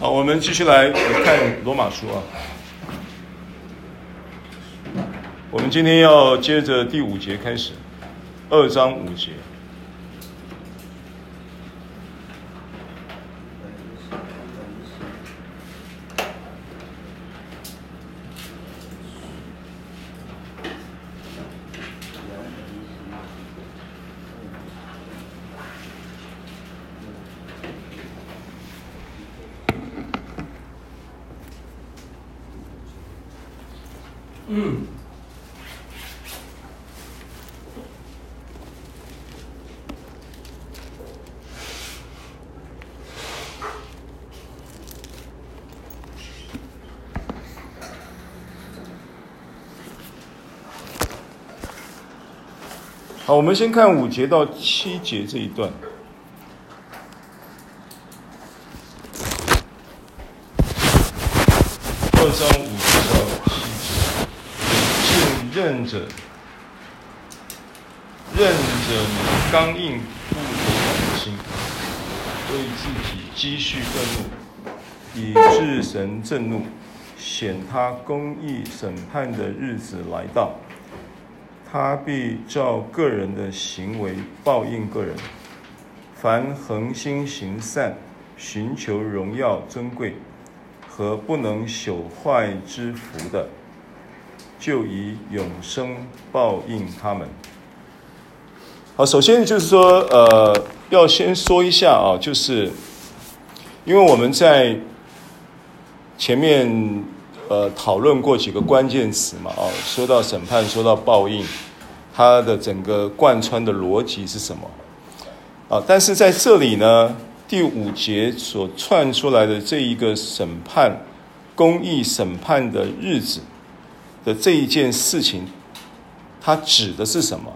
好，我们继续来看罗马书啊。我们今天要接着第五节开始，二章五节。我们先看五节到七节这一段。二章五节到七节，认着，认着你刚硬不柔的心，为自己积蓄愤怒，以致神震怒，显他公义审判的日子来到。他必照个人的行为报应个人。凡恒心行善、寻求荣耀尊贵和不能朽坏之福的，就以永生报应他们。好，首先就是说，呃，要先说一下啊，就是因为我们在前面。呃，讨论过几个关键词嘛？哦，说到审判，说到报应，它的整个贯穿的逻辑是什么？啊，但是在这里呢，第五节所串出来的这一个审判、公义审判的日子的这一件事情，它指的是什么？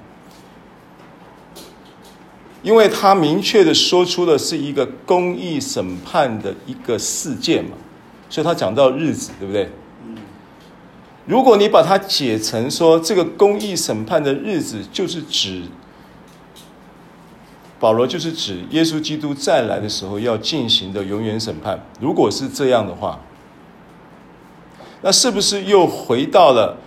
因为它明确的说出的是一个公义审判的一个事件嘛。所以他讲到日子，对不对？如果你把它解成说，这个公义审判的日子，就是指保罗，就是指耶稣基督再来的时候要进行的永远审判。如果是这样的话，那是不是又回到了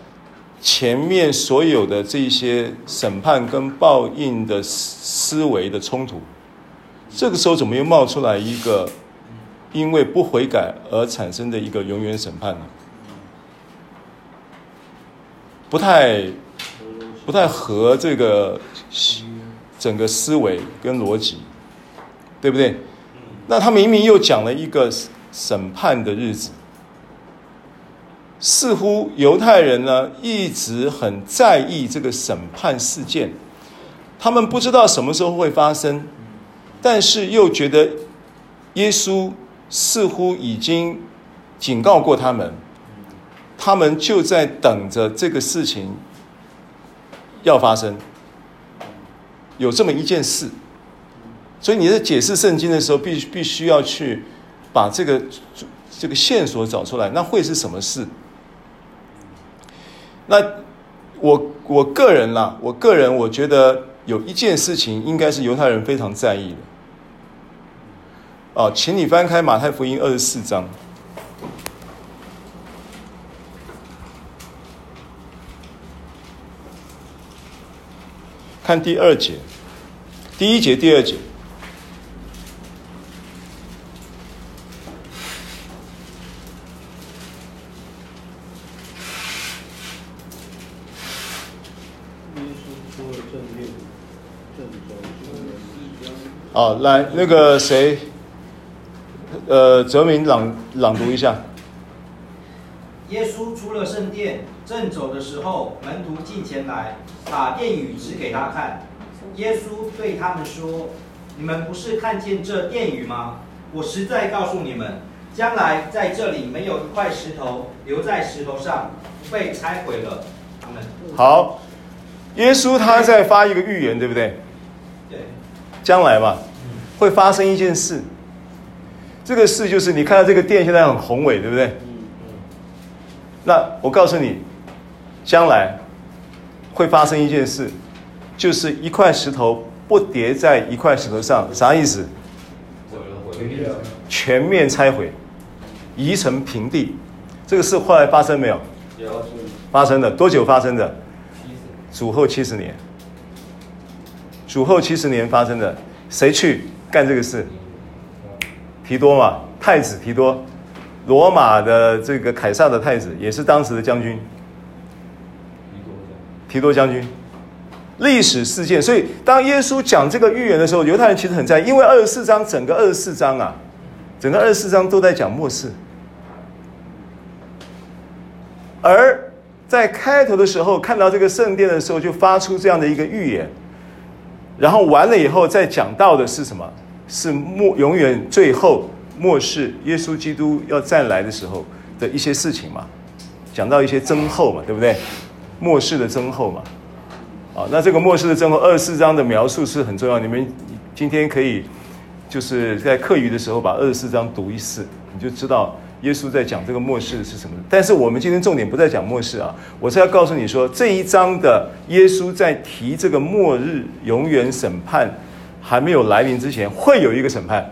前面所有的这些审判跟报应的思维的冲突？这个时候怎么又冒出来一个？因为不悔改而产生的一个永远审判呢，不太不太合这个整个思维跟逻辑，对不对？那他明明又讲了一个审判的日子，似乎犹太人呢一直很在意这个审判事件，他们不知道什么时候会发生，但是又觉得耶稣。似乎已经警告过他们，他们就在等着这个事情要发生，有这么一件事，所以你在解释圣经的时候，必必须要去把这个这个线索找出来，那会是什么事？那我我个人啦，我个人我觉得有一件事情应该是犹太人非常在意的。哦，请你翻开马太福音二十四章，看第二节，第一节、第二节。哦，来，那个谁？呃，泽明朗朗读一下。耶稣出了圣殿，正走的时候，门徒进前来，把殿宇指给他看。耶稣对他们说：“你们不是看见这殿宇吗？我实在告诉你们，将来在这里没有一块石头留在石头上不被拆毁了。”他们好，耶稣他在发一个预言，对不对？对。将来嘛，会发生一件事。这个事就是你看到这个殿现在很宏伟，对不对？那我告诉你，将来会发生一件事，就是一块石头不叠在一块石头上，啥意思？全面拆毁。夷成平地。这个事后来发生没有？有。发生的多久发生的？主后七十年。主后七十年发生的，谁去干这个事？提多嘛，太子提多，罗马的这个凯撒的太子，也是当时的将军。提多将军。历史事件，所以当耶稣讲这个预言的时候，犹太人其实很在意，因为二十四章整个二十四章啊，整个二十四章都在讲末世。而在开头的时候看到这个圣殿的时候，就发出这样的一个预言，然后完了以后再讲到的是什么？是末永远最后末世，耶稣基督要再来的时候的一些事情嘛，讲到一些征候嘛，对不对？末世的征候嘛。啊，那这个末世的增厚二十四章的描述是很重要。你们今天可以就是在课余的时候把二十四章读一次，你就知道耶稣在讲这个末世是什么。但是我们今天重点不在讲末世啊，我是要告诉你说，这一章的耶稣在提这个末日永远审判还没有来临之前，会有一个审判。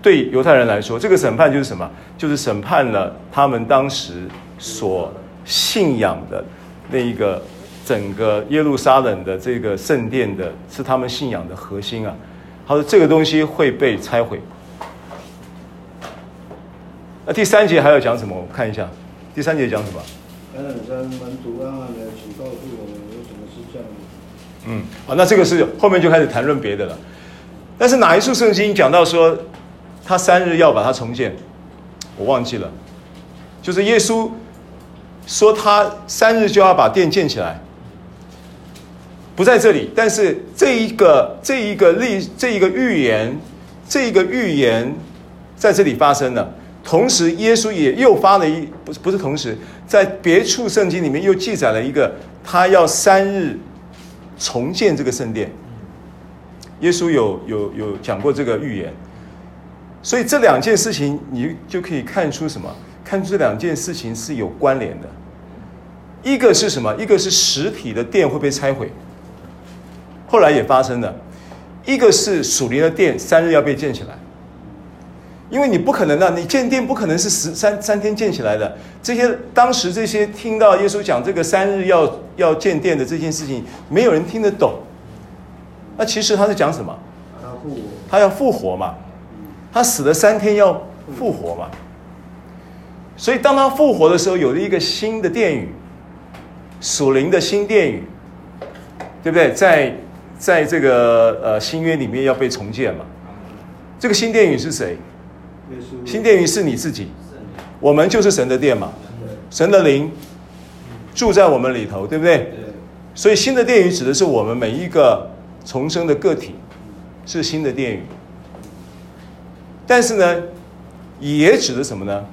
对犹太人来说，这个审判就是什么？就是审判了他们当时所信仰的那一个。整个耶路撒冷的这个圣殿的是他们信仰的核心啊，他说这个东西会被拆毁。那第三节还要讲什么？我看一下，第三节讲什么？橄榄山门徒暗暗的，请告诉我们为什么是这样？嗯，好，那这个是后面就开始谈论别的了。但是哪一处圣经讲到说他三日要把它重建？我忘记了，就是耶稣说他三日就要把殿建起来。不在这里，但是这一个这一个历这一个预言，这一个预言在这里发生了。同时，耶稣也又发了一不是不是同时，在别处圣经里面又记载了一个，他要三日重建这个圣殿。耶稣有有有讲过这个预言，所以这两件事情你就可以看出什么？看出这两件事情是有关联的。一个是什么？一个是实体的店会被拆毁。后来也发生了，一个是属灵的店三日要被建起来，因为你不可能的，你建店不可能是十三三天建起来的。这些当时这些听到耶稣讲这个三日要要建店的这件事情，没有人听得懂。那其实他是讲什么？他要复活嘛，他死了三天要复活嘛。所以当他复活的时候，有了一个新的殿宇，属灵的新殿宇，对不对？在在这个呃新约里面要被重建嘛？这个新殿宇是谁？新殿宇是你自己，我们就是神的殿嘛。神的灵住在我们里头，对不对？所以新的殿宇指的是我们每一个重生的个体，是新的殿宇。但是呢，也指的什么呢？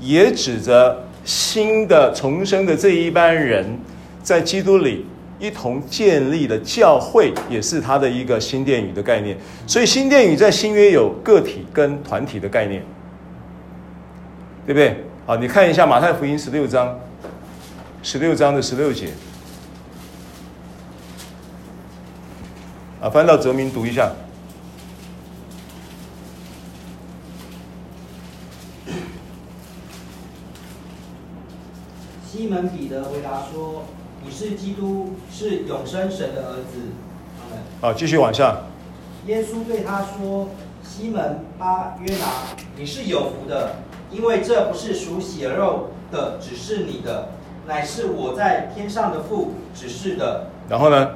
也指着新的重生的这一班人在基督里。一同建立的教会也是他的一个新殿宇的概念，所以新殿宇在新约有个体跟团体的概念，对不对？好，你看一下马太福音十六章，十六章的十六节，啊，翻到泽明读一下。西门彼得回答说。你是基督，是永生神的儿子。好，继续往下。耶稣对他说：“西门巴约拿，你是有福的，因为这不是属血肉的指示你的，乃是我在天上的父指示的。”然后呢？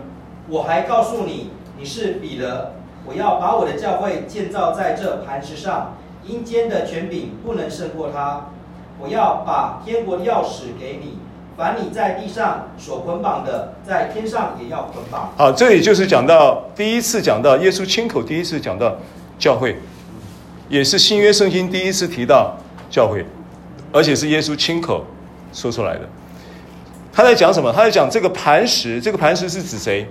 我还告诉你，你是彼得，我要把我的教会建造在这磐石上，阴间的权柄不能胜过它。我要把天国的钥匙给你。凡你在地上所捆绑的，在天上也要捆绑。好，这里就是讲到第一次讲到耶稣亲口第一次讲到教会，也是新约圣经第一次提到教会，而且是耶稣亲口说出来的。他在讲什么？他在讲这个磐石，这个磐石是指谁？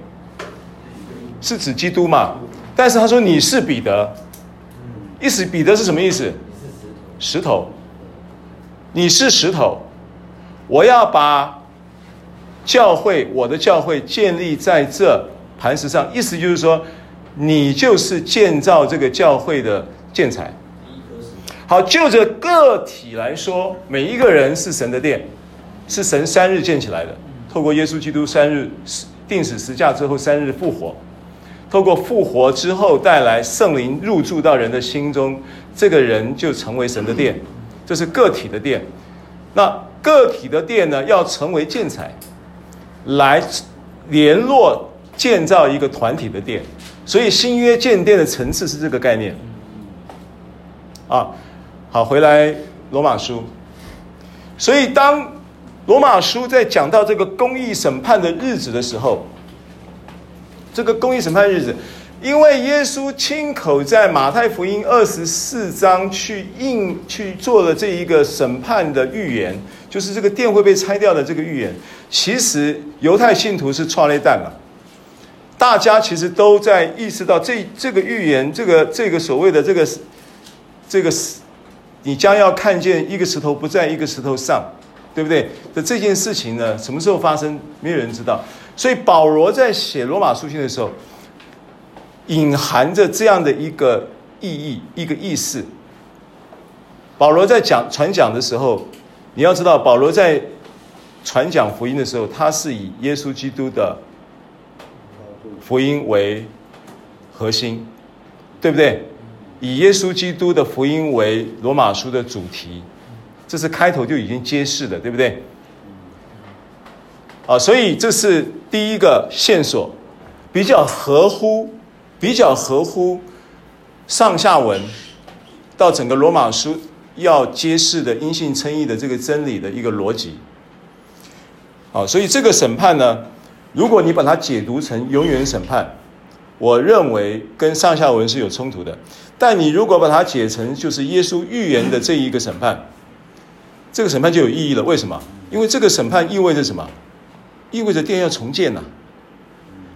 是指基督嘛？但是他说你是彼得，意思彼得是什么意思？石头，你是石头。我要把教会，我的教会建立在这磐石上，意思就是说，你就是建造这个教会的建材。好，就着个体来说，每一个人是神的殿，是神三日建起来的。透过耶稣基督三日钉死十架之后，三日复活，透过复活之后带来圣灵入住到人的心中，这个人就成为神的殿，这是个体的殿。那个体的殿呢，要成为建材，来联络建造一个团体的殿。所以新约建殿的层次是这个概念。啊，好，回来罗马书。所以当罗马书在讲到这个公义审判的日子的时候，这个公义审判日子，因为耶稣亲口在马太福音二十四章去应去做了这一个审判的预言，就是这个殿会被拆掉的这个预言。其实犹太信徒是创了蛋了，大家其实都在意识到这这个预言，这个这个所谓的这个这个你将要看见一个石头不在一个石头上。对不对？的这件事情呢，什么时候发生？没有人知道。所以保罗在写罗马书信的时候，隐含着这样的一个意义、一个意思。保罗在讲传讲的时候，你要知道，保罗在传讲福音的时候，他是以耶稣基督的福音为核心，对不对？以耶稣基督的福音为罗马书的主题。这是开头就已经揭示的，对不对？啊，所以这是第一个线索，比较合乎，比较合乎上下文到整个罗马书要揭示的因信称义的这个真理的一个逻辑。啊，所以这个审判呢，如果你把它解读成永远审判，我认为跟上下文是有冲突的。但你如果把它解成就是耶稣预言的这一个审判。这个审判就有意义了，为什么？因为这个审判意味着什么？意味着殿要重建呐、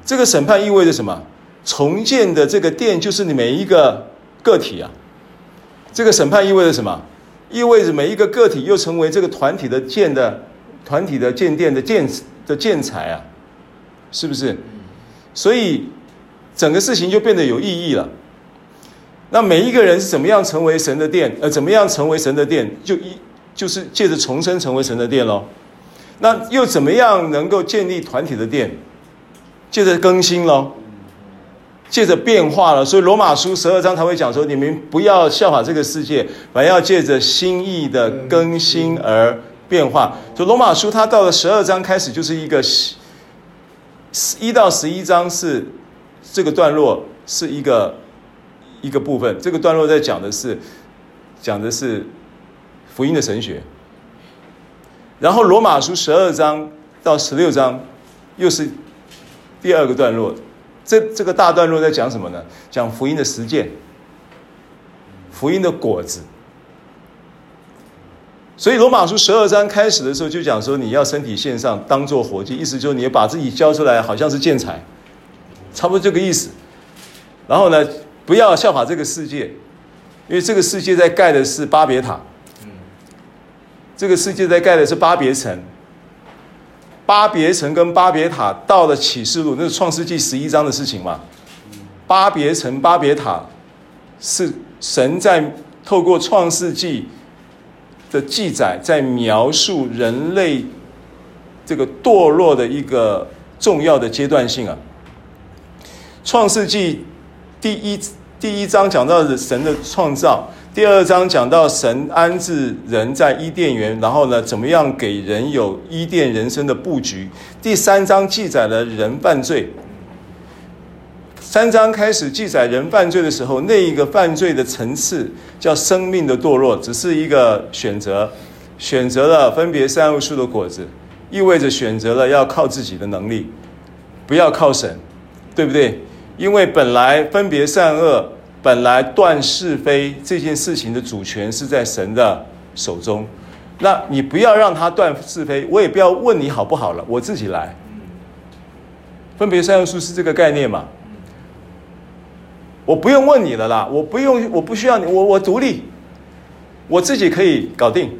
这个审判意味着什么？重建的这个殿就是你每一个个体啊。这个审判意味着什么？意味着每一个个体又成为这个团体的建的团体的建殿的建的建材啊，是不是？所以整个事情就变得有意义了。那每一个人是怎么样成为神的殿？呃，怎么样成为神的殿？就一。就是借着重生成为神的殿喽，那又怎么样能够建立团体的殿？借着更新喽，借着变化了。所以罗马书十二章才会讲说：你们不要效法这个世界，反要借着心意的更新而变化。就罗马书，它到了十二章开始就是一个一到十一章是这个段落是一个一个部分，这个段落在讲的是讲的是。福音的神学，然后罗马书十二章到十六章又是第二个段落，这这个大段落在讲什么呢？讲福音的实践，福音的果子。所以罗马书十二章开始的时候就讲说，你要身体献上，当做活祭，意思就是你要把自己交出来，好像是建材，差不多这个意思。然后呢，不要效法这个世界，因为这个世界在盖的是巴别塔。这个世界在盖的是巴别城，巴别城跟巴别塔到了启示录，那是创世纪十一章的事情嘛。巴别城、巴别塔是神在透过创世纪的记载，在描述人类这个堕落的一个重要的阶段性啊。创世纪第一第一章讲到的神的创造。第二章讲到神安置人在伊甸园，然后呢，怎么样给人有伊甸人生的布局？第三章记载了人犯罪。三章开始记载人犯罪的时候，那一个犯罪的层次叫生命的堕落，只是一个选择，选择了分别善恶树的果子，意味着选择了要靠自己的能力，不要靠神，对不对？因为本来分别善恶。本来断是非这件事情的主权是在神的手中，那你不要让他断是非，我也不要问你好不好了，我自己来。分别三要素是这个概念嘛？我不用问你了啦，我不用，我不需要你，我我独立，我自己可以搞定，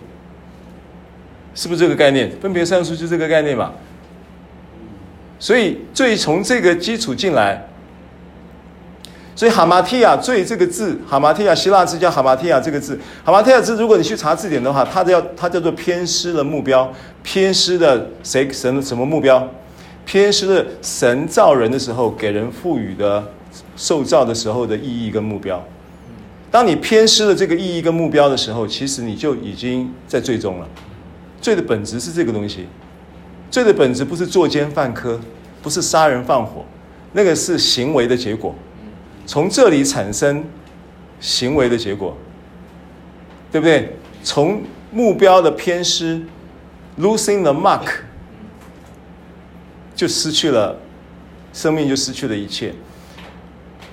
是不是这个概念？分别三要素就这个概念嘛？所以，最从这个基础进来。所以哈马提亚罪这个字，哈马提亚希腊字叫哈马提亚这个字，哈马提亚字，如果你去查字典的话，它叫它叫做偏失了目标，偏失的谁神什么目标？偏失了神造人的时候给人赋予的受造的时候的意义跟目标。当你偏失了这个意义跟目标的时候，其实你就已经在罪中了。罪的本质是这个东西，罪的本质不是作奸犯科，不是杀人放火，那个是行为的结果。从这里产生行为的结果，对不对？从目标的偏失，losing the mark，就失去了生命，就失去了一切。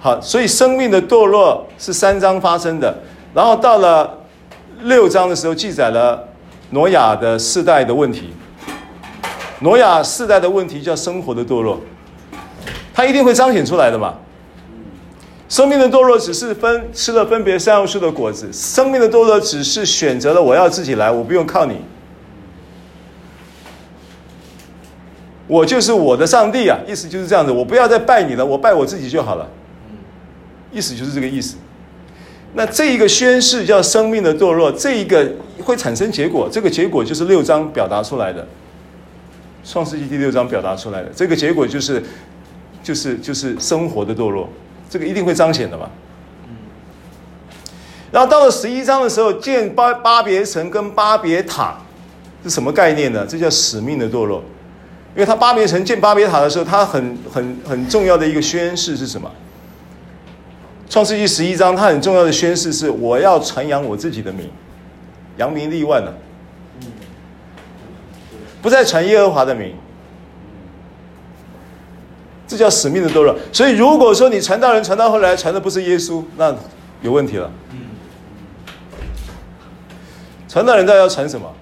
好，所以生命的堕落是三章发生的，然后到了六章的时候，记载了挪亚的世代的问题。挪亚世代的问题叫生活的堕落，它一定会彰显出来的嘛。生命的堕落只是分吃了分别善恶树的果子，生命的堕落只是选择了我要自己来，我不用靠你，我就是我的上帝啊！意思就是这样子，我不要再拜你了，我拜我自己就好了。意思就是这个意思。那这一个宣誓叫生命的堕落，这一个会产生结果，这个结果就是六章表达出来的，创世纪第六章表达出来的这个结果就是，就是就是生活的堕落。这个一定会彰显的嘛。然后到了十一章的时候，建巴巴别城跟巴别塔是什么概念呢？这叫使命的堕落。因为他巴别城建巴别塔的时候，他很很很重要的一个宣誓是什么？创世纪十一章，他很重要的宣誓是：我要传扬我自己的名，扬名立万了，不再传耶和华的名。这叫使命的堕落。所以，如果说你传道人传到后来传的不是耶稣，那有问题了。传道人到底要传什么？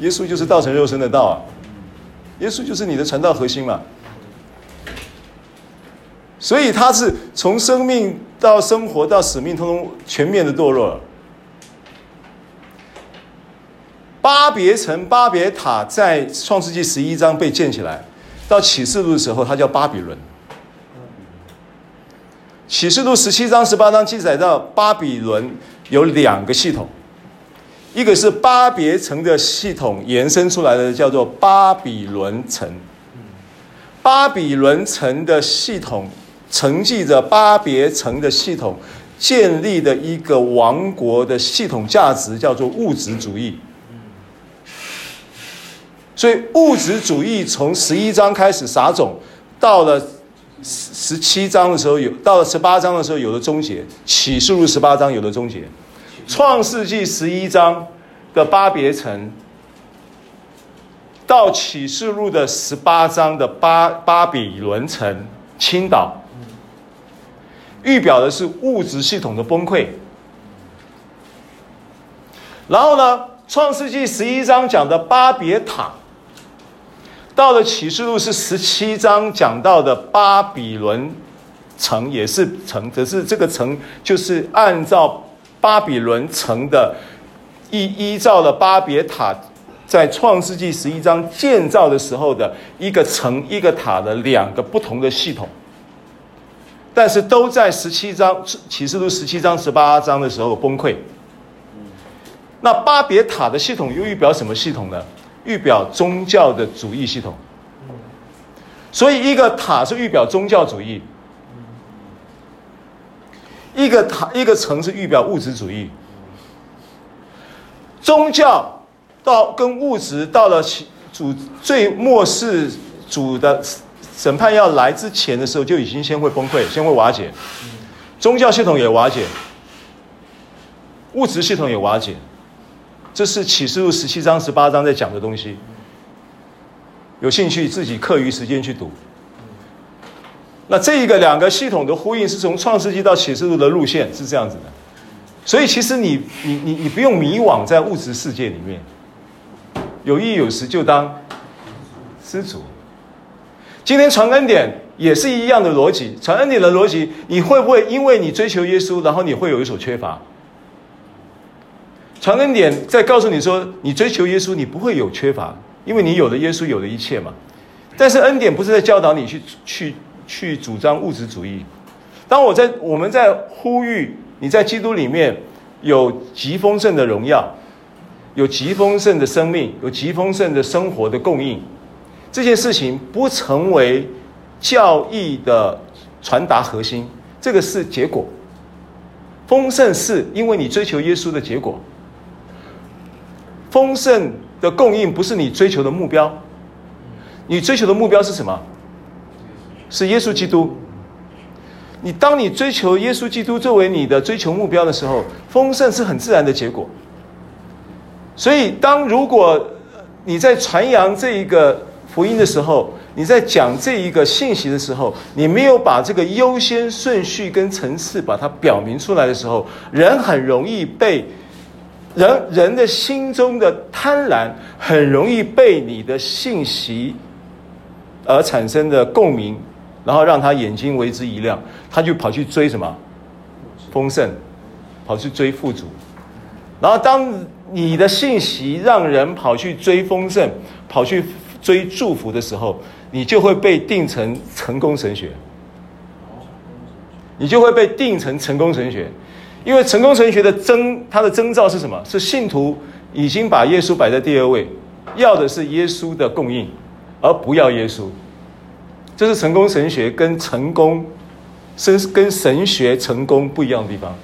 耶稣就是道成肉身的道啊，耶稣就是你的传道核心嘛。所以，他是从生命到生活到使命，通通全面的堕落了。巴别城、巴别塔在创世纪十一章被建起来。到启示录的时候，它叫巴比伦。启示录十七章、十八章记载到巴比伦有两个系统，一个是巴别城的系统延伸出来的，叫做巴比伦城。巴比伦城的系统承继着巴别城的系统建立的一个王国的系统价值，叫做物质主义。所以物质主义从十一章开始撒种，到了十七章的时候有，到了十八章的时候有了终结。启示录十八章有了终结，创世纪十一章的巴别城，到启示录的十八章的巴巴比伦城倾倒，预表的是物质系统的崩溃。然后呢，创世纪十一章讲的巴别塔。到了启示录是？十七章讲到的巴比伦城也是？城，只是？这个城就是？按照巴比伦城的依依照了巴别塔在创世纪十一章建造的时候的一个城一个塔的两个不同的系统，但是？都在十七章启示录十七章十八章的时候崩溃。那巴别塔的系统又预表什么系统呢？预表宗教的主义系统，所以一个塔是预表宗教主义，一个塔一个城是预表物质主义。宗教到跟物质到了主最末世主的审判要来之前的时候，就已经先会崩溃，先会瓦解，宗教系统也瓦解，物质系统也瓦解。这是启示录十七章、十八章在讲的东西。有兴趣自己课余时间去读。那这一个两个系统的呼应是从创世纪到启示录的路线是这样子的。所以其实你你你你不用迷惘在物质世界里面，有意有时就当知足。今天传恩典也是一样的逻辑，传恩典的逻辑，你会不会因为你追求耶稣，然后你会有一所缺乏？传恩典在告诉你说，你追求耶稣，你不会有缺乏，因为你有了耶稣，有了一切嘛。但是恩典不是在教导你去去去主张物质主义，当我在我们在呼吁你在基督里面有极丰盛的荣耀，有极丰盛的生命，有极丰盛的生活的供应，这件事情不成为教义的传达核心，这个是结果。丰盛是因为你追求耶稣的结果。丰盛的供应不是你追求的目标，你追求的目标是什么？是耶稣基督。你当你追求耶稣基督作为你的追求目标的时候，丰盛是很自然的结果。所以，当如果你在传扬这一个福音的时候，你在讲这一个信息的时候，你没有把这个优先顺序跟层次把它表明出来的时候，人很容易被人人的心中的贪婪很容易被你的信息而产生的共鸣，然后让他眼睛为之一亮，他就跑去追什么？丰盛，跑去追富足，然后当你的信息让人跑去追丰盛，跑去追祝福的时候，你就会被定成成功神学，你就会被定成成功神学，因为成功神学的征，它的征兆是什么？是信徒已经把耶稣摆在第二位，要的是耶稣的供应，而不要耶稣。这是成功神学跟成功，跟跟神学成功不一样的地方。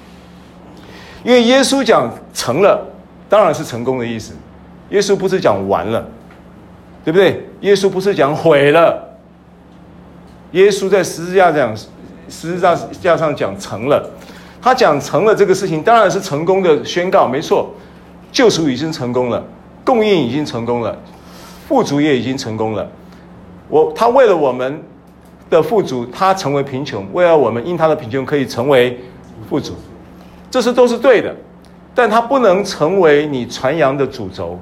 因为耶稣讲成了，当然是成功的意思。耶稣不是讲完了。对不对？耶稣不是讲毁了，耶稣在十字架讲，十字架架上讲成了，他讲成了这个事情，当然是成功的宣告，没错，救赎已经成功了，供应已经成功了，富足也已经成功了。我他为了我们的富足，他成为贫穷，为了我们因他的贫穷可以成为富足，这是都是对的，但他不能成为你传扬的主轴，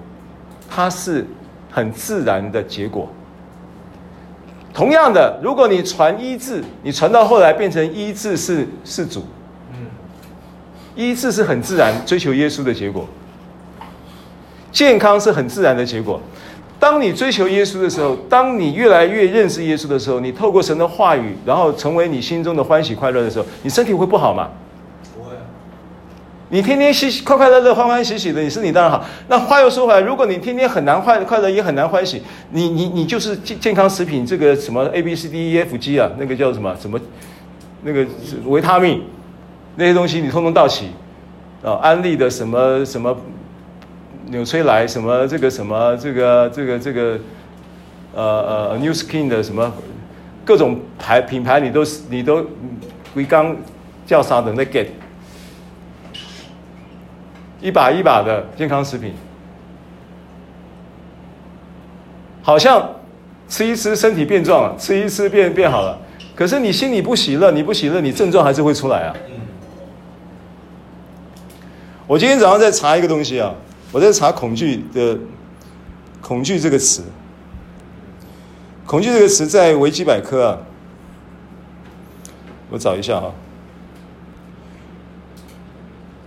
它是。很自然的结果。同样的，如果你传医治，你传到后来变成医治是是主，医治是很自然追求耶稣的结果。健康是很自然的结果。当你追求耶稣的时候，当你越来越认识耶稣的时候，你透过神的话语，然后成为你心中的欢喜快乐的时候，你身体会不好吗？不会你天天喜快快乐乐、欢欢喜喜的，你身体当然好。那话又说回来，如果你天天很难快快乐，也很难欢喜，你你你就是健健康食品这个什么 A B C D E F G 啊，那个叫什么什么，那个维他命那些东西，你通通到齐啊，安利的什么什么纽崔莱什么这个什么这个这个这个呃呃 New Skin 的什么各种牌品牌你都你都归刚叫啥的那 get。一把一把的健康食品，好像吃一吃身体变壮了，吃一吃变变好了。可是你心里不喜乐，你不喜乐，你症状还是会出来啊。我今天早上在查一个东西啊，我在查恐惧的“恐惧”“”这个词，“恐惧”这个词在维基百科啊，我找一下啊。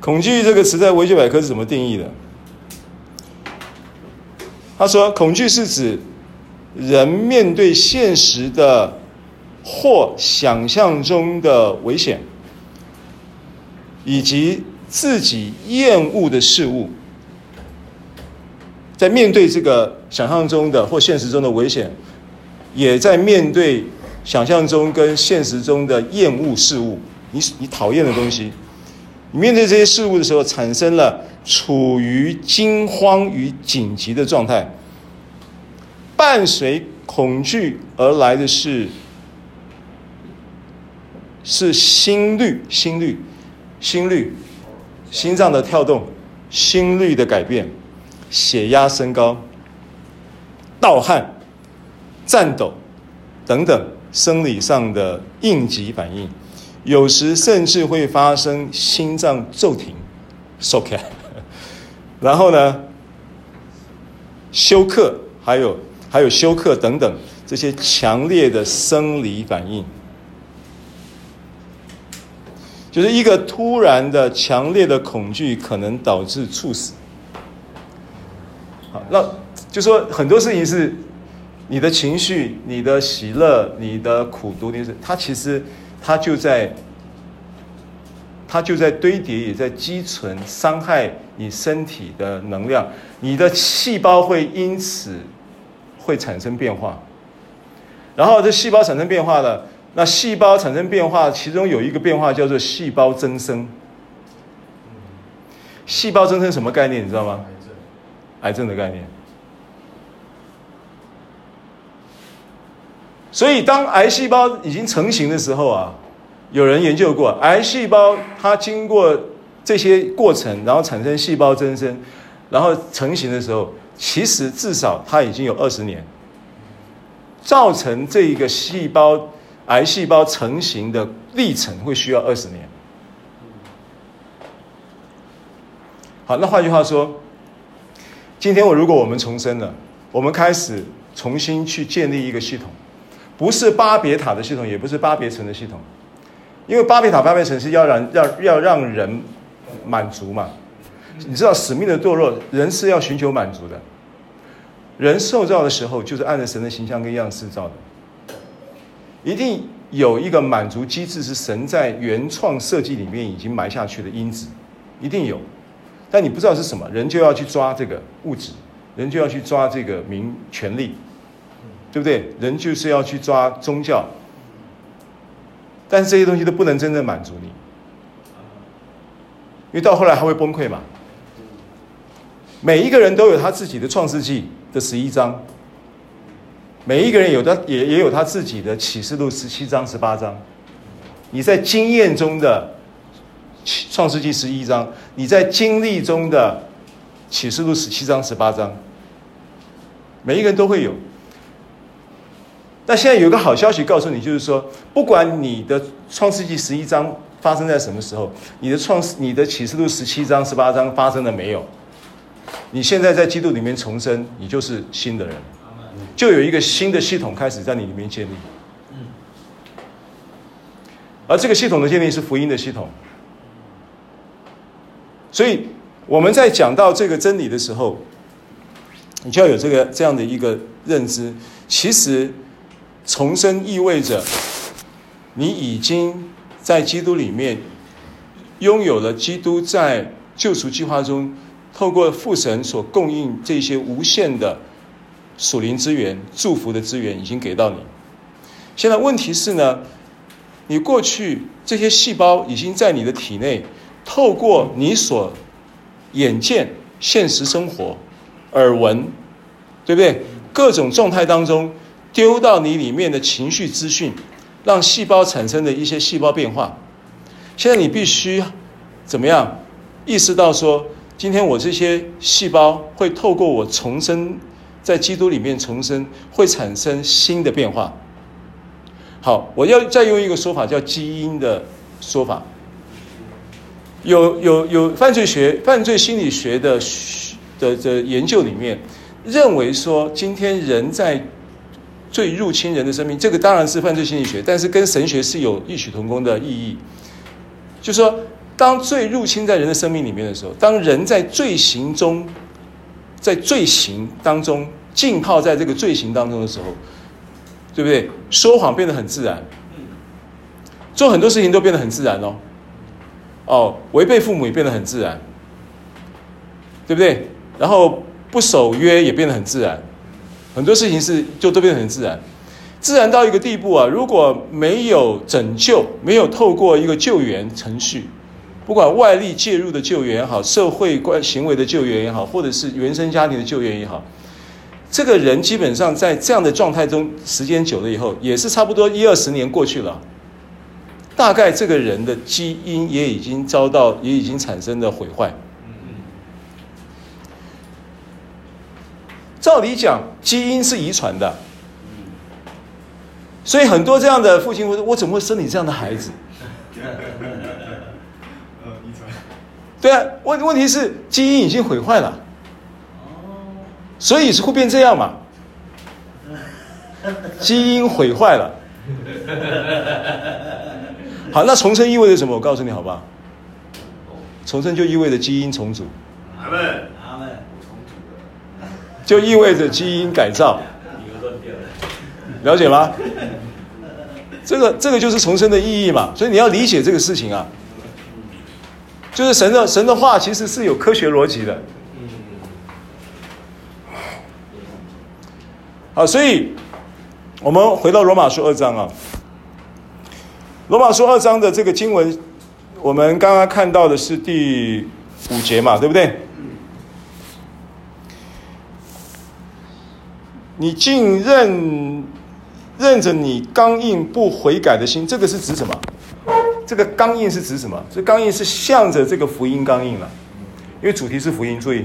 恐惧这个词在维基百科是怎么定义的？他说，恐惧是指人面对现实的或想象中的危险，以及自己厌恶的事物，在面对这个想象中的或现实中的危险，也在面对想象中跟现实中的厌恶事物，你你讨厌的东西。你面对这些事物的时候，产生了处于惊慌与紧急的状态。伴随恐惧而来的是是心率、心率、心率、心脏的跳动、心率的改变、血压升高、盗汗、颤抖等等生理上的应急反应。有时甚至会发生心脏骤停、缩起来，然后呢，休克，还有还有休克等等这些强烈的生理反应，就是一个突然的强烈的恐惧可能导致猝死。好，那就说很多事情是你的情绪、你的喜乐、你的苦毒，你是它其实。它就在它就在堆叠，也在积存，伤害你身体的能量。你的细胞会因此会产生变化。然后这细胞产生变化了，那细胞产生变化，其中有一个变化叫做细胞增生。细胞增生什么概念？你知道吗？癌症，癌症的概念。所以当癌细胞已经成型的时候啊。有人研究过，癌细胞它经过这些过程，然后产生细胞增生，然后成型的时候，其实至少它已经有二十年，造成这一个细胞癌细胞成型的历程会需要二十年。好，那换句话说，今天我如果我们重生了，我们开始重新去建立一个系统，不是巴别塔的系统，也不是巴别城的系统。因为巴别塔、巴别城是要让要要让人满足嘛，你知道使命的堕落，人是要寻求满足的。人受造的时候就是按照神的形象跟样式造的，一定有一个满足机制是神在原创设计里面已经埋下去的因子，一定有，但你不知道是什么，人就要去抓这个物质，人就要去抓这个名权力，对不对？人就是要去抓宗教。但是这些东西都不能真正满足你，因为到后来还会崩溃嘛。每一个人都有他自己的创世纪的十一章，每一个人有的也也有他自己的启示录十七章十八章。你在经验中的创世纪十一章，你在经历中的启示录十七章十八章，每一个人都会有。那现在有个好消息告诉你，就是说，不管你的创世纪十一章发生在什么时候，你的创、你的启示录十七章、十八章发生了没有？你现在在基督里面重生，你就是新的人，就有一个新的系统开始在你里面建立。而这个系统的建立是福音的系统，所以我们在讲到这个真理的时候，你就要有这个这样的一个认知，其实。重生意味着，你已经在基督里面拥有了基督在救赎计划中透过父神所供应这些无限的属灵资源、祝福的资源已经给到你。现在问题是呢，你过去这些细胞已经在你的体内，透过你所眼见、现实生活、耳闻，对不对？各种状态当中。丢到你里面的情绪资讯，让细胞产生的一些细胞变化。现在你必须怎么样意识到说，今天我这些细胞会透过我重生，在基督里面重生，会产生新的变化。好，我要再用一个说法，叫基因的说法。有有有犯罪学、犯罪心理学的的的研究里面，认为说，今天人在罪入侵人的生命，这个当然是犯罪心理学，但是跟神学是有异曲同工的意义。就说，当罪入侵在人的生命里面的时候，当人在罪行中，在罪行当中浸泡在这个罪行当中的时候，对不对？说谎变得很自然，做很多事情都变得很自然哦。哦，违背父母也变得很自然，对不对？然后不守约也变得很自然。很多事情是就都变得很自然，自然到一个地步啊！如果没有拯救，没有透过一个救援程序，不管外力介入的救援也好，社会关行为的救援也好，或者是原生家庭的救援也好，这个人基本上在这样的状态中，时间久了以后，也是差不多一二十年过去了，大概这个人的基因也已经遭到，也已经产生了毁坏。照理讲，基因是遗传的，所以很多这样的父亲会说：“我怎么会生你这样的孩子？” 对啊，问问题是基因已经毁坏了，所以是会变这样嘛？基因毁坏了。好，那重生意味着什么？我告诉你好不好？重生就意味着基因重组。就意味着基因改造，了解吗？这个这个就是重生的意义嘛。所以你要理解这个事情啊。就是神的神的话其实是有科学逻辑的。啊，所以我们回到罗马书二章啊。罗马书二章的这个经文，我们刚刚看到的是第五节嘛，对不对？你竟认认着你刚硬不悔改的心，这个是指什么？这个刚硬是指什么？这刚硬是向着这个福音刚硬了，因为主题是福音，注意，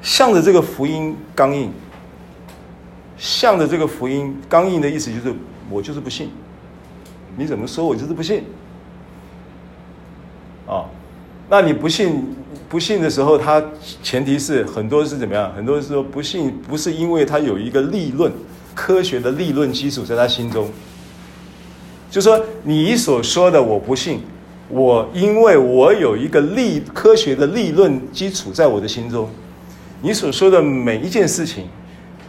向着这个福音刚硬，向着这个福音刚硬的意思就是我就是不信。你怎么说我就是不信，啊，那你不信不信的时候，他前提是很多是怎么样？很多是说不信不是因为他有一个立论科学的立论基础在他心中，就说你所说的我不信，我因为我有一个立科学的立论基础在我的心中，你所说的每一件事情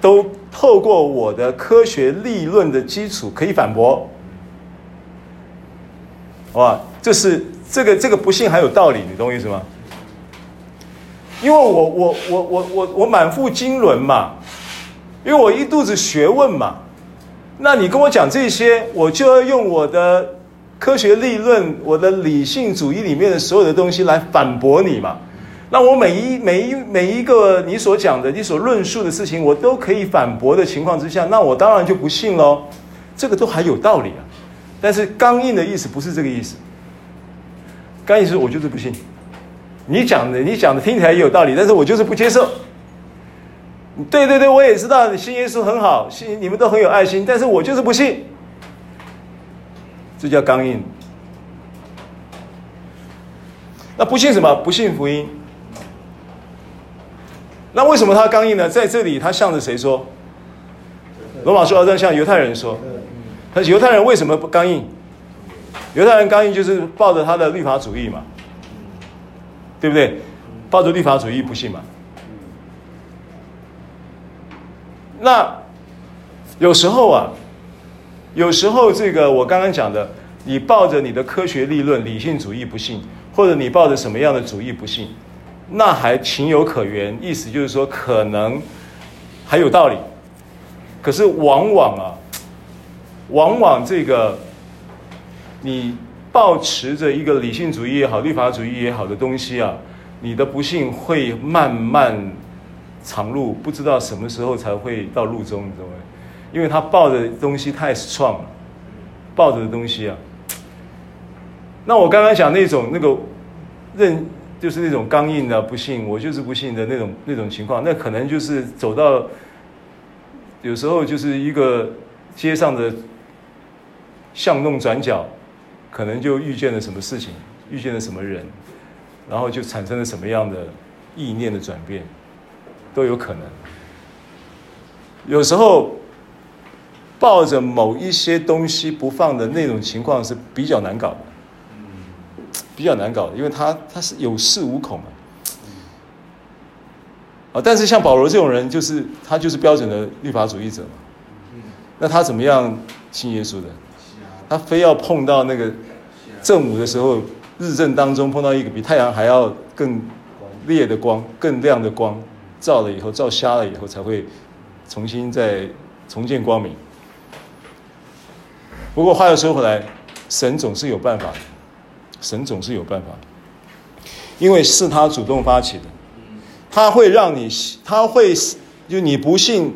都透过我的科学立论的基础可以反驳。哇，这是这个这个不信还有道理，你懂我意思吗？因为我我我我我我满腹经纶嘛，因为我一肚子学问嘛，那你跟我讲这些，我就要用我的科学立论，我的理性主义里面的所有的东西来反驳你嘛。那我每一每一每一个你所讲的、你所论述的事情，我都可以反驳的情况之下，那我当然就不信喽。这个都还有道理啊。但是刚硬的意思不是这个意思，刚硬是我就是不信，你讲的你讲的听起来也有道理，但是我就是不接受。对对对，我也知道信耶稣很好，信你们都很有爱心，但是我就是不信，这叫刚硬。那不信什么？不信福音。那为什么他刚硬呢？在这里他向着谁说？罗马书二章向犹太人说。他犹太人为什么不刚硬？犹太人刚硬就是抱着他的律法主义嘛，对不对？抱着律法主义不信嘛。那有时候啊，有时候这个我刚刚讲的，你抱着你的科学立论、理性主义不信，或者你抱着什么样的主义不信，那还情有可原，意思就是说可能还有道理。可是往往啊。往往这个，你抱持着一个理性主义也好、律法主义也好的东西啊，你的不幸会慢慢长路，不知道什么时候才会到路中，你知道吗？因为他抱的东西太 strong 了，抱着的东西啊。那我刚刚讲那种那个认，就是那种刚硬的不信，我就是不信的那种那种情况，那可能就是走到有时候就是一个街上的。巷弄转角，可能就遇见了什么事情，遇见了什么人，然后就产生了什么样的意念的转变，都有可能。有时候抱着某一些东西不放的那种情况是比较难搞的，比较难搞，因为他他是有恃无恐啊。啊，但是像保罗这种人，就是他就是标准的律法主义者嘛，那他怎么样信耶稣的？他非要碰到那个正午的时候，日正当中碰到一个比太阳还要更烈的光、更亮的光，照了以后，照瞎了以后，才会重新再重见光明。不过话又说回来，神总是有办法的，神总是有办法，因为是他主动发起的，他会让你，他会就你不信，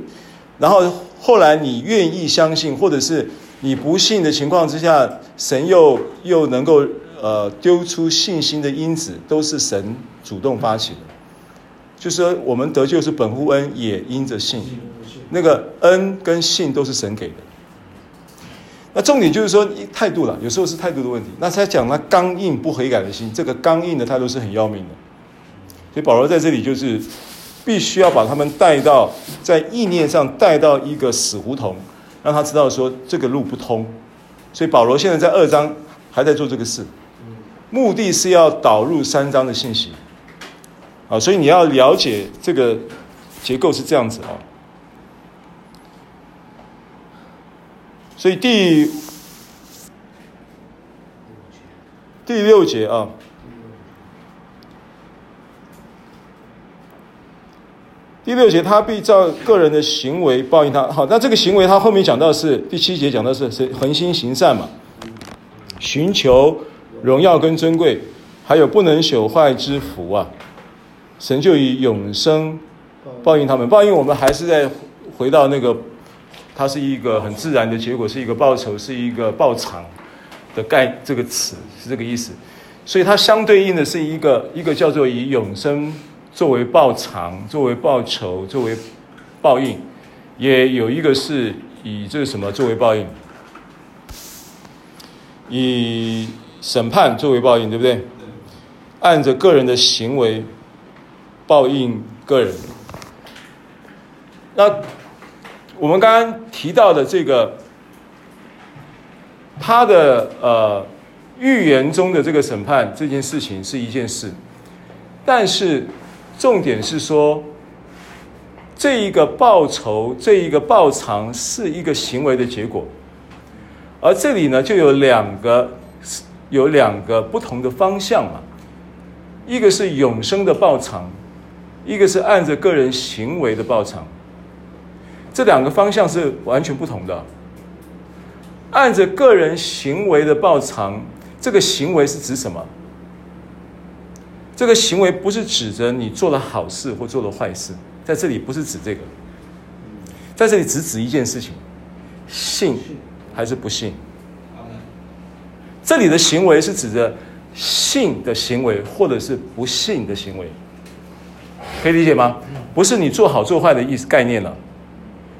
然后后来你愿意相信，或者是。你不信的情况之下，神又又能够呃丢出信心的因子，都是神主动发起的。就是说，我们得救是本乎恩，也因着信。那个恩跟信都是神给的。那重点就是说态度了，有时候是态度的问题。那他讲他刚硬不悔改的心，这个刚硬的态度是很要命的。所以保罗在这里就是必须要把他们带到在意念上带到一个死胡同。让他知道说这个路不通，所以保罗现在在二章还在做这个事，目的是要导入三章的信息，啊，所以你要了解这个结构是这样子啊，所以第第六节啊。第六节他必照个人的行为报应他。好那这个行为他后面讲到是第七节讲的是谁恒心行善嘛。寻求荣耀跟尊贵还有不能朽坏之福啊。成就以永生报应他们报应我们还是在回到那个它是一个很自然的结果，是一个报酬，是一个报偿的概这个词是这个意思。所以它相对应的是一个一个叫做以永生作为报偿、作为报酬、作为报应，也有一个是以这个什么作为报应，以审判作为报应，对不对？按着个人的行为报应个人。那我们刚刚提到的这个，他的呃。预言中的这个审判这件事情是一件事，但是重点是说，这一个报酬，这一个报偿是一个行为的结果，而这里呢就有两个有两个不同的方向嘛，一个是永生的报偿，一个是按着个人行为的报偿，这两个方向是完全不同的，按着个人行为的报偿。这个行为是指什么？这个行为不是指着你做了好事或做了坏事，在这里不是指这个，在这里只指一件事情：信还是不信？这里的行为是指着信的行为，或者是不信的行为，可以理解吗？不是你做好做坏的意思概念了。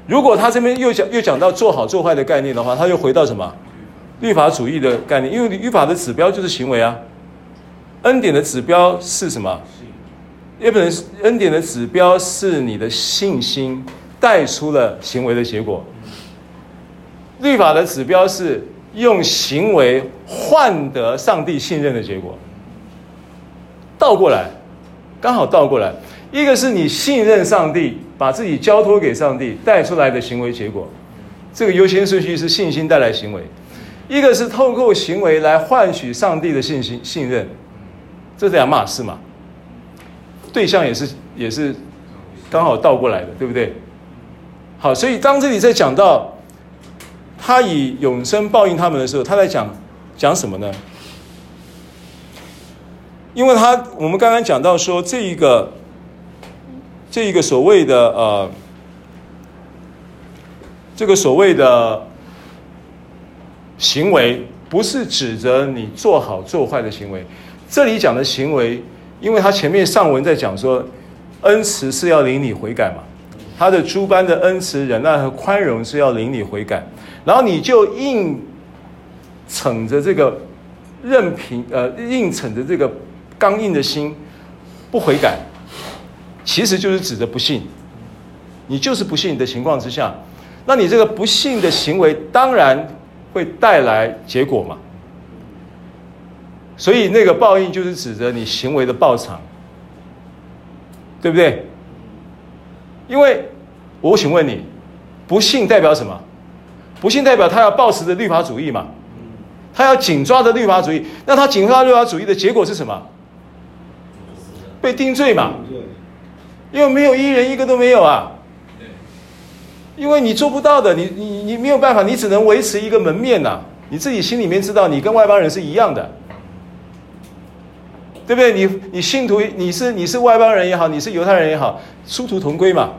如果他这边又讲又讲到做好做坏的概念的话，他又回到什么？律法主义的概念，因为律法的指标就是行为啊，恩典的指标是什么？也不能恩典的指标是你的信心带出了行为的结果。律法的指标是用行为换得上帝信任的结果。倒过来，刚好倒过来，一个是你信任上帝，把自己交托给上帝带出来的行为结果，这个优先顺序是信心带来行为。一个是透过行为来换取上帝的信心信任，这是两码事嘛？对象也是也是刚好倒过来的，对不对？好，所以当这里在讲到他以永生报应他们的时候，他在讲讲什么呢？因为他我们刚刚讲到说这一个这一个所谓的呃这个所谓的。行为不是指着你做好做坏的行为，这里讲的行为，因为他前面上文在讲说，恩慈是要领你悔改嘛，他的诸般的恩慈、忍耐和宽容是要领你悔改，然后你就硬逞着这个任凭呃硬逞着这个刚硬的心不悔改，其实就是指的不信，你就是不信的情况之下，那你这个不信的行为当然。会带来结果嘛？所以那个报应就是指着你行为的报偿，对不对？因为我请问你，不信代表什么？不信代表他要抱持的律法主义嘛？他要紧抓着律法主义，那他紧抓律法主义的结果是什么？被定罪嘛？因为没有一人，一个都没有啊。因为你做不到的，你你你没有办法，你只能维持一个门面呐、啊。你自己心里面知道，你跟外邦人是一样的，对不对？你你信徒，你是你是外邦人也好，你是犹太人也好，殊途同归嘛。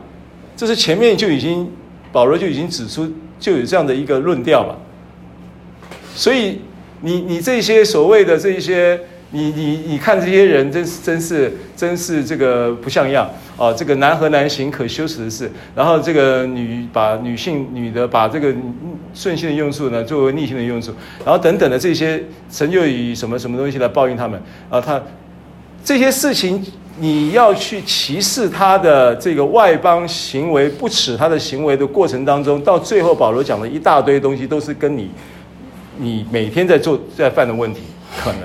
这是前面就已经保罗就已经指出，就有这样的一个论调嘛。所以你你这些所谓的这一些。你你你看这些人真是真是真是这个不像样啊！这个男和男行可羞耻的事，然后这个女把女性女的把这个顺性的用处呢作为逆性的用处，然后等等的这些神就以什么什么东西来报应他们啊？他这些事情你要去歧视他的这个外邦行为，不耻他的行为的过程当中，到最后保罗讲了一大堆东西，都是跟你你每天在做在犯的问题可能。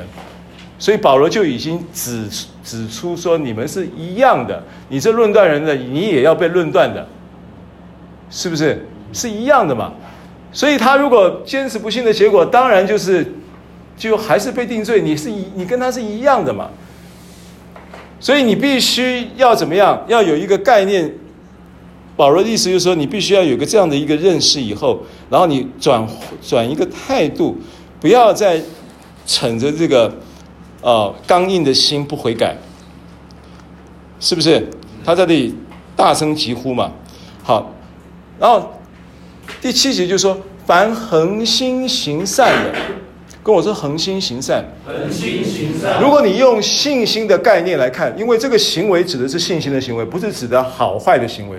所以保罗就已经指指出说，你们是一样的，你这论断人的，你也要被论断的，是不是？是一样的嘛？所以他如果坚持不信的结果，当然就是就还是被定罪。你是一，你跟他是一样的嘛？所以你必须要怎么样？要有一个概念，保罗的意思就是说，你必须要有个这样的一个认识以后，然后你转转一个态度，不要再逞着这个呃刚硬的心不悔改，是不是？他在这里大声疾呼嘛。好，然后第七节就是说，凡恒心行善的。跟我说恒心行善，恒心行善。如果你用信心的概念来看，因为这个行为指的是信心的行为，不是指的好坏的行为，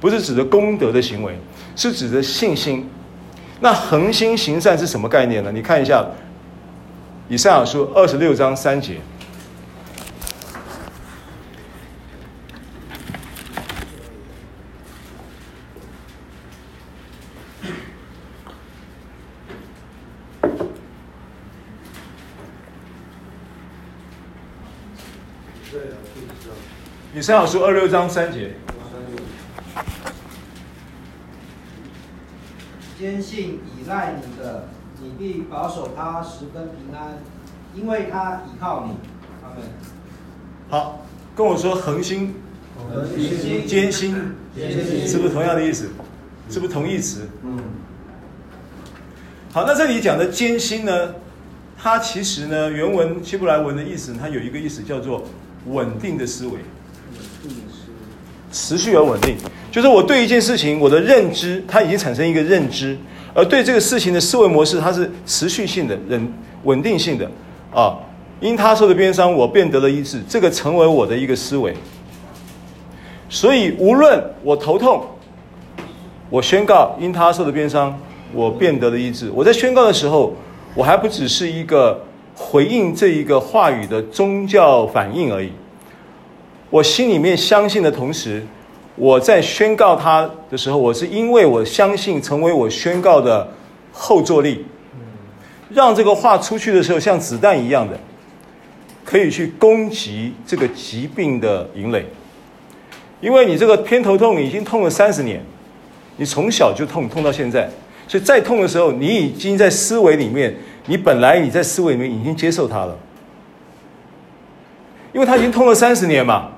不是指的功德的行为，是指的信心。那恒心行善是什么概念呢？你看一下，以赛亚书二十六章三节。以赛亚书二六章三节，坚信依赖你的，必保守他十分平安，因为他倚靠你。他们好，跟我说恒心，恒心坚心，坚心是不是同样的意思？是不是同义词？嗯。好，那这里讲的艰辛呢？它其实呢，原文希伯来文的意思，它有一个意思叫做稳定的思维。持续而稳定，就是我对一件事情，我的认知，它已经产生一个认知，而对这个事情的思维模式，它是持续性的、稳稳定性的啊。因他受的鞭伤，我变得了医治，这个成为我的一个思维。所以，无论我头痛，我宣告因他受的鞭伤，我变得了医治。我在宣告的时候，我还不只是一个回应这一个话语的宗教反应而已。我心里面相信的同时，我在宣告他的时候，我是因为我相信成为我宣告的后坐力，让这个话出去的时候像子弹一样的，可以去攻击这个疾病的营垒。因为你这个偏头痛已经痛了三十年，你从小就痛，痛到现在，所以再痛的时候，你已经在思维里面，你本来你在思维里面已经接受它了，因为它已经痛了三十年嘛。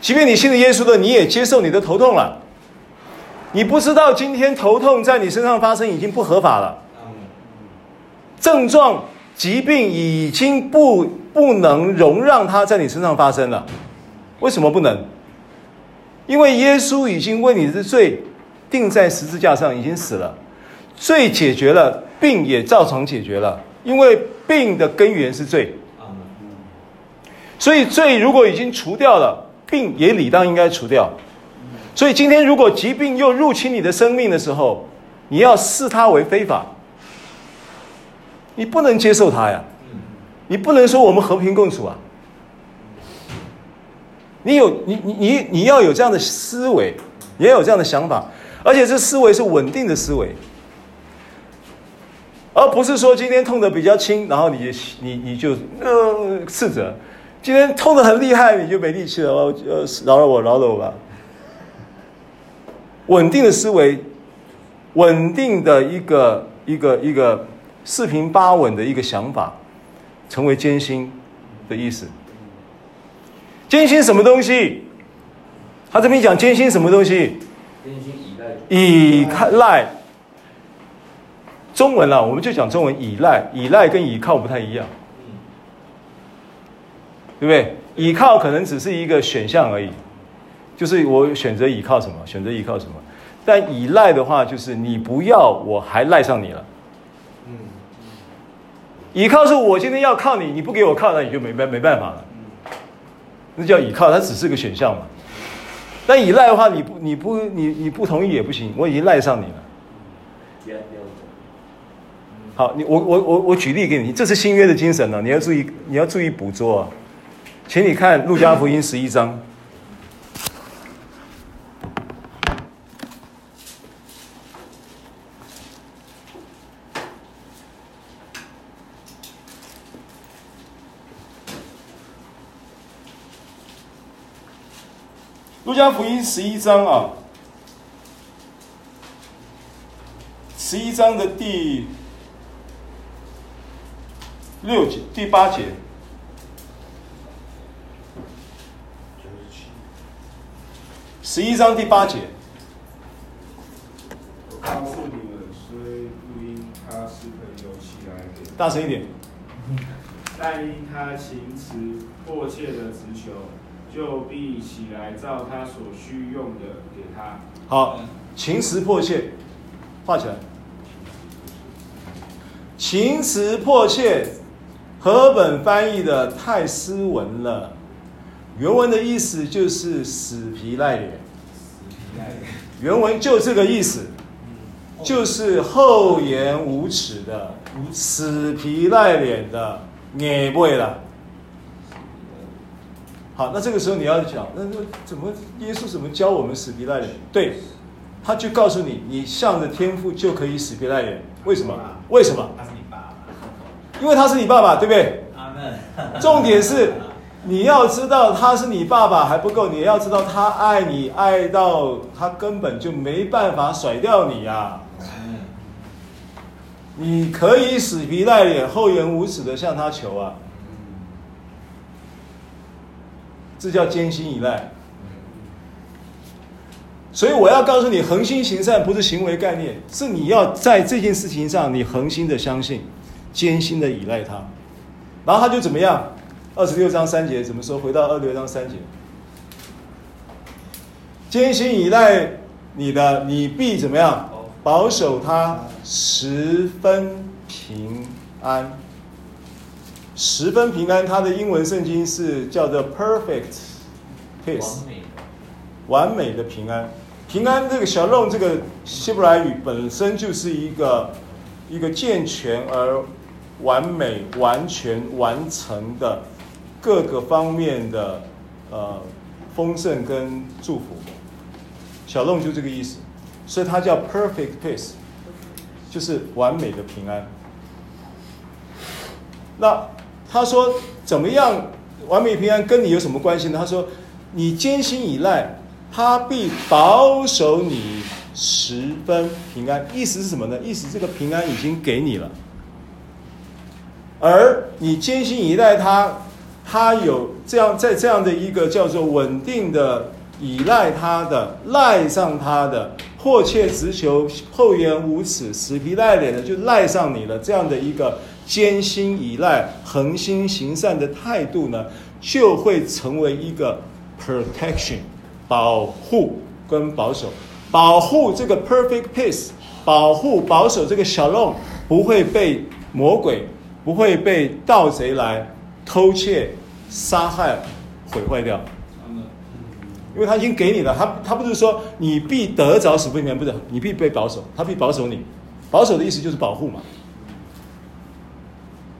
即便你信了耶稣的，你也接受你的头痛了。你不知道今天头痛在你身上发生已经不合法了。症状、疾病已经不不能容让它在你身上发生了。为什么不能？因为耶稣已经为你的罪定在十字架上，已经死了，罪解决了，病也照常解决了。因为病的根源是罪。所以罪如果已经除掉了。病也理当应该除掉，所以今天如果疾病又入侵你的生命的时候，你要视它为非法，你不能接受它呀，你不能说我们和平共处啊，你有你你你你要有这样的思维，也有这样的想法，而且这思维是稳定的思维，而不是说今天痛的比较轻，然后你你你就呃斥责。今天痛的很厉害，你就没力气了。呃，饶了我，饶了我吧。稳定的思维，稳定的一个一个一个四平八稳的一个想法，成为艰辛的意思。艰辛什么东西？他这边讲艰辛什么东西？坚心倚赖。依赖。中文啊，我们就讲中文，依赖，依赖跟依靠不太一样。对不对？倚靠可能只是一个选项而已，就是我选择倚靠什么，选择倚靠什么。但依赖的话，就是你不要，我还赖上你了。嗯，倚靠是我今天要靠你，你不给我靠，那你就没办没办法了。那叫倚靠，它只是个选项嘛。但依赖的话，你不你不你你不同意也不行，我已经赖上你了。好，你我我我我举例给你，这是新约的精神呢，你要注意你要注意捕捉啊。请你看《路加福音》十一章，《路加福音》十一章啊，十一章的第六节、第八节。十一章第八节。告诉你们，虽不因他是朋友起来给，大声一点。但因他情辞迫切的直求，就必起来照他所需用的给他。好，情辞迫切，画起来。情辞迫切，和本翻译的太斯文了。原文的意思就是死皮赖脸。原文就这个意思，就是厚颜无耻的、死皮赖脸的。也不会了。好，那这个时候你要讲，那那怎么耶稣怎么教我们死皮赖脸？对，他就告诉你，你向着天父就可以死皮赖脸。为什么？为什么？他是你爸爸。因为他是你爸爸，对不对？阿门。重点是你要知道他是你爸爸还不够，你要知道他爱你爱到他根本就没办法甩掉你呀、啊。你可以死皮赖脸、厚颜无耻的向他求啊，这叫坚心依赖。所以我要告诉你，恒心行善不是行为概念，是你要在这件事情上，你恒心的相信，坚心的依赖他。然后他就怎么样？二十六章三节怎么说？回到二十六章三节，坚心依赖你的，你必怎么样？保守他十分平安，十分平安。他的英文圣经是叫做 perfect peace，完美的平安。平安这个小弄这个希伯来语本身就是一个一个健全而完美、完全完成的各个方面的呃丰盛跟祝福。小弄就这个意思。所以它叫 perfect peace，就是完美的平安。那他说怎么样完美平安跟你有什么关系呢？他说你坚心倚赖，他必保守你十分平安。意思是什么呢？意思这个平安已经给你了，而你坚心倚赖他，他有这样在这样的一个叫做稳定的依赖他的赖上他的。迫切直求，厚颜无耻，死皮赖脸的就赖上你了。这样的一个艰辛依赖、恒心行善的态度呢，就会成为一个 protection 保护跟保守，保护这个 perfect peace，保护保守这个 shalom 不会被魔鬼、不会被盗贼来偷窃、杀害、毁坏掉。因为他已经给你了，他他不是说你必得着死不平安，不是你必被保守，他必保守你，保守的意思就是保护嘛。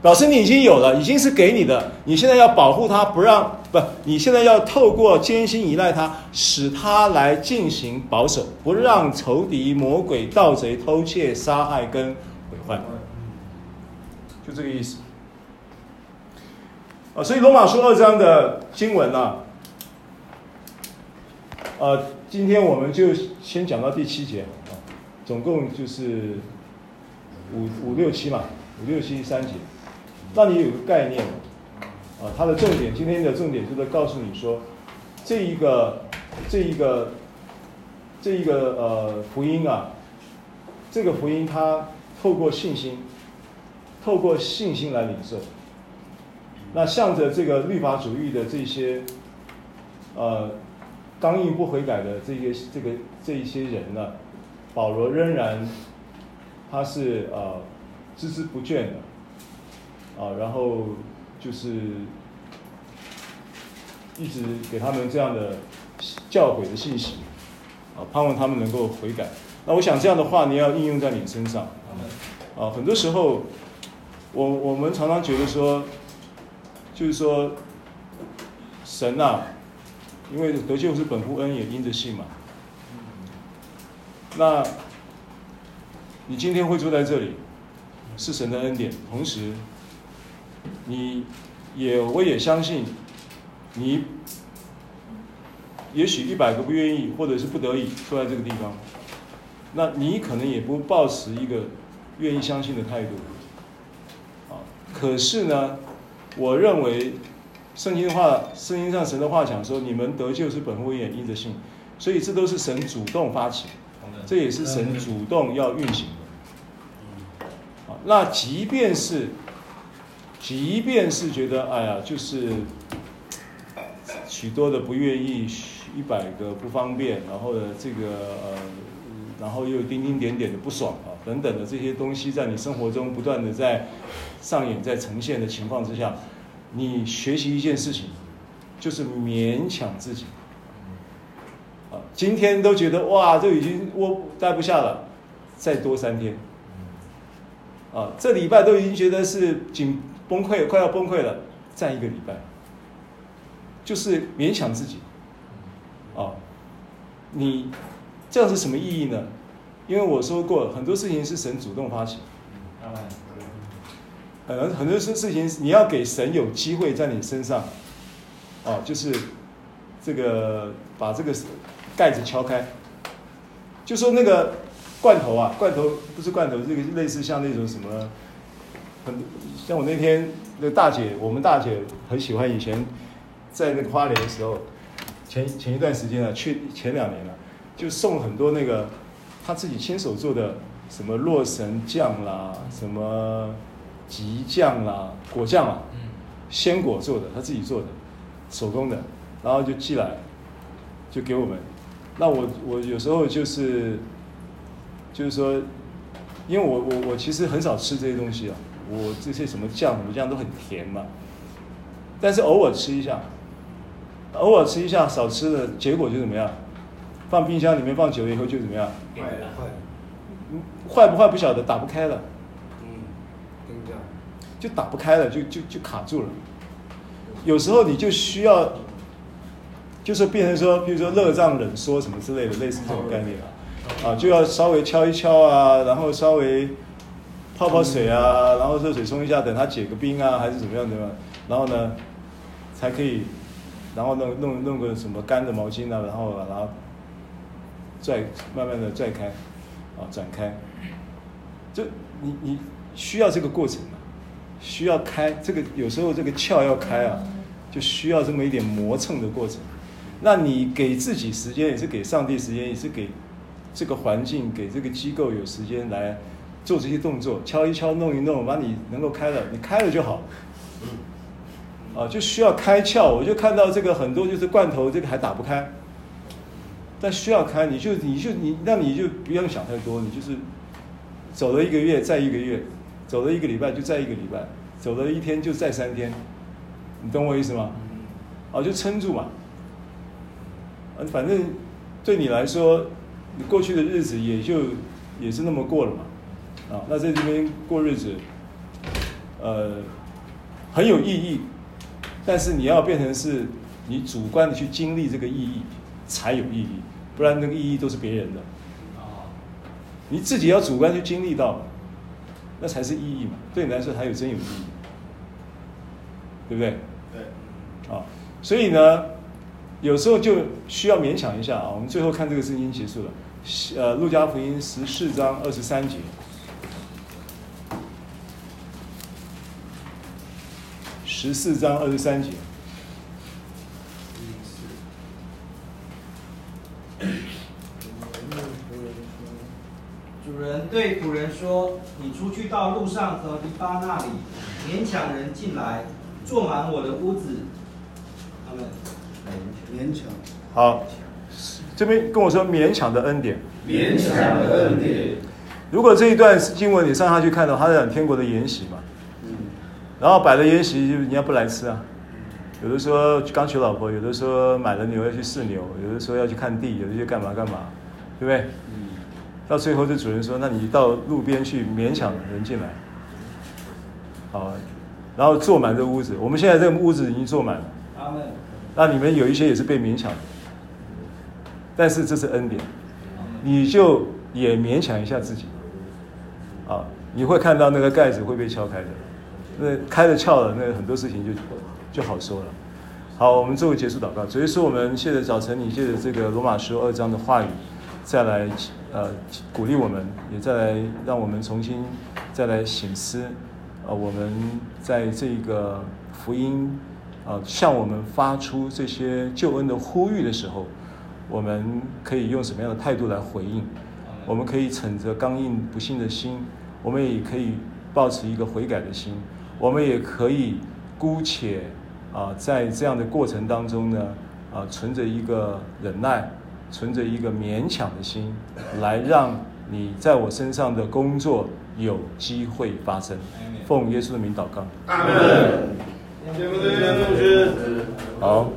表示你已经有了，已经是给你的，你现在要保护他，不让不，你现在要透过艰辛依赖他，使他来进行保守，不让仇敌、魔鬼、盗贼偷窃、杀害跟毁坏，就这个意思。啊，所以罗马书二章的经文啊。呃，今天我们就先讲到第七节啊，总共就是五五六七嘛，五六七三节，让你有个概念啊。它的重点，今天的重点就是告诉你说，这一个这一个这一个呃福音啊，这个福音它透过信心，透过信心来领受。那向着这个律法主义的这些呃。刚硬不悔改的这些这个这一些人呢，保罗仍然他是呃孜孜不倦的啊，然后就是一直给他们这样的教诲的信息啊，盼望他们能够悔改。那我想这样的话，你要应用在你身上啊。很多时候，我我们常常觉得说，就是说神啊。因为得救是本乎恩，也因着信嘛。那，你今天会坐在这里，是神的恩典。同时，你也我也相信，你也许一百个不愿意，或者是不得已坐在这个地方，那你可能也不抱持一个愿意相信的态度。啊，可是呢，我认为。圣经的话，圣经上神的话讲说：“你们得救是本乎恩，因着信。所以这都是神主动发起，这也是神主动要运行的。啊，那即便是，即便是觉得哎呀，就是许多的不愿意，一百个不方便，然后呢，这个呃，然后又丁丁点点的不爽啊，等等的这些东西，在你生活中不断的在上演、在呈现的情况之下，你学习一件事情，就是勉强自己。啊，今天都觉得哇，这已经窝待不下了，再多三天。啊，这礼拜都已经觉得是紧崩溃，快要崩溃了，再一个礼拜，就是勉强自己。啊，你这样是什么意义呢？因为我说过，很多事情是神主动发起。很很多事事情，你要给神有机会在你身上，哦，就是这个把这个盖子敲开，就说那个罐头啊，罐头不是罐头，这个类似像那种什么，很像我那天那个大姐，我们大姐很喜欢以前在那个花莲的时候。前前一段时间啊，去前两年了，就送很多那个他自己亲手做的什么洛神酱啦，什么吉酱啦，果酱啊，鲜果做的，他自己做的，手工的，然后就寄来，就给我们。那我我有时候就是就是说，因为我我我其实很少吃这些东西啊，我这些什么酱什么酱都很甜嘛，但是偶尔吃一下。偶尔吃一下，少吃的结果就怎么样？放冰箱里面放久了以后就怎么样？坏了，坏坏不坏不晓得，打不开了。嗯，就打不开了，就就就卡住了。有时候你就需要，就是变成说，比如说热胀冷缩什么之类的，类似这种概念啊，啊，就要稍微敲一敲啊，然后稍微泡泡水啊，然后热水冲一下，等它解个冰啊，还是怎么样的嘛，然后呢，才可以。然后弄弄弄个什么干的毛巾啊，然后把它拽，慢慢的拽开，啊，展开，就你你需要这个过程嘛，需要开这个有时候这个窍要开啊，就需要这么一点磨蹭的过程。那你给自己时间，也是给上帝时间，也是给这个环境，给这个机构有时间来做这些动作，敲一敲，弄一弄，把你能够开了，你开了就好。啊，就需要开窍。我就看到这个很多就是罐头，这个还打不开，但需要开，你就你就你，那你就不用想太多，你就是走了一个月再一个月，走了一个礼拜就再一个礼拜，走了一天就再三天，你懂我意思吗？啊，就撑住嘛。啊，反正对你来说，你过去的日子也就也是那么过了嘛。啊，那在这边过日子，呃，很有意义。但是你要变成是，你主观的去经历这个意义，才有意义，不然那个意义都是别人的。你自己要主观去经历到，那才是意义嘛，对你来说才有真有意义，对不对？对。啊，所以呢，有时候就需要勉强一下啊。我们最后看这个圣经结束了，呃，路加福音十四章二十三节。十四章二十三节。主人对仆人说：“你出去到路上和篱笆那里，勉强人进来，坐满我的屋子。”他们勉强。好，这边跟我说勉强的恩典。勉强的恩典。如果这一段经文你上下去看到，他在讲天国的筵席嘛。然后摆了筵席，就人家不来吃啊。有的说刚娶老婆，有的说买了牛要去试牛，有的说要去看地，有的就干嘛干嘛，对不对？到最后，这主人说：“那你到路边去勉强人进来，好，然后坐满这屋子。我们现在这个屋子已经坐满了。那你们有一些也是被勉强的，但是这是恩典，你就也勉强一下自己，啊，你会看到那个盖子会被敲开的。”那开了窍了，那很多事情就就好说了。好，我们做个结束祷告。所以说，我们现在早晨，你借着这个罗马书二章的话语，再来呃鼓励我们，也再来让我们重新再来省思。呃，我们在这个福音、呃、向我们发出这些救恩的呼吁的时候，我们可以用什么样的态度来回应？我们可以逞着刚硬不信的心，我们也可以抱持一个悔改的心，我们也可以姑且啊，在这样的过程当中呢，啊，存着一个忍耐，存着一个勉强的心，来让你在我身上的工作有机会发生。奉耶稣的名祷告。阿门。好。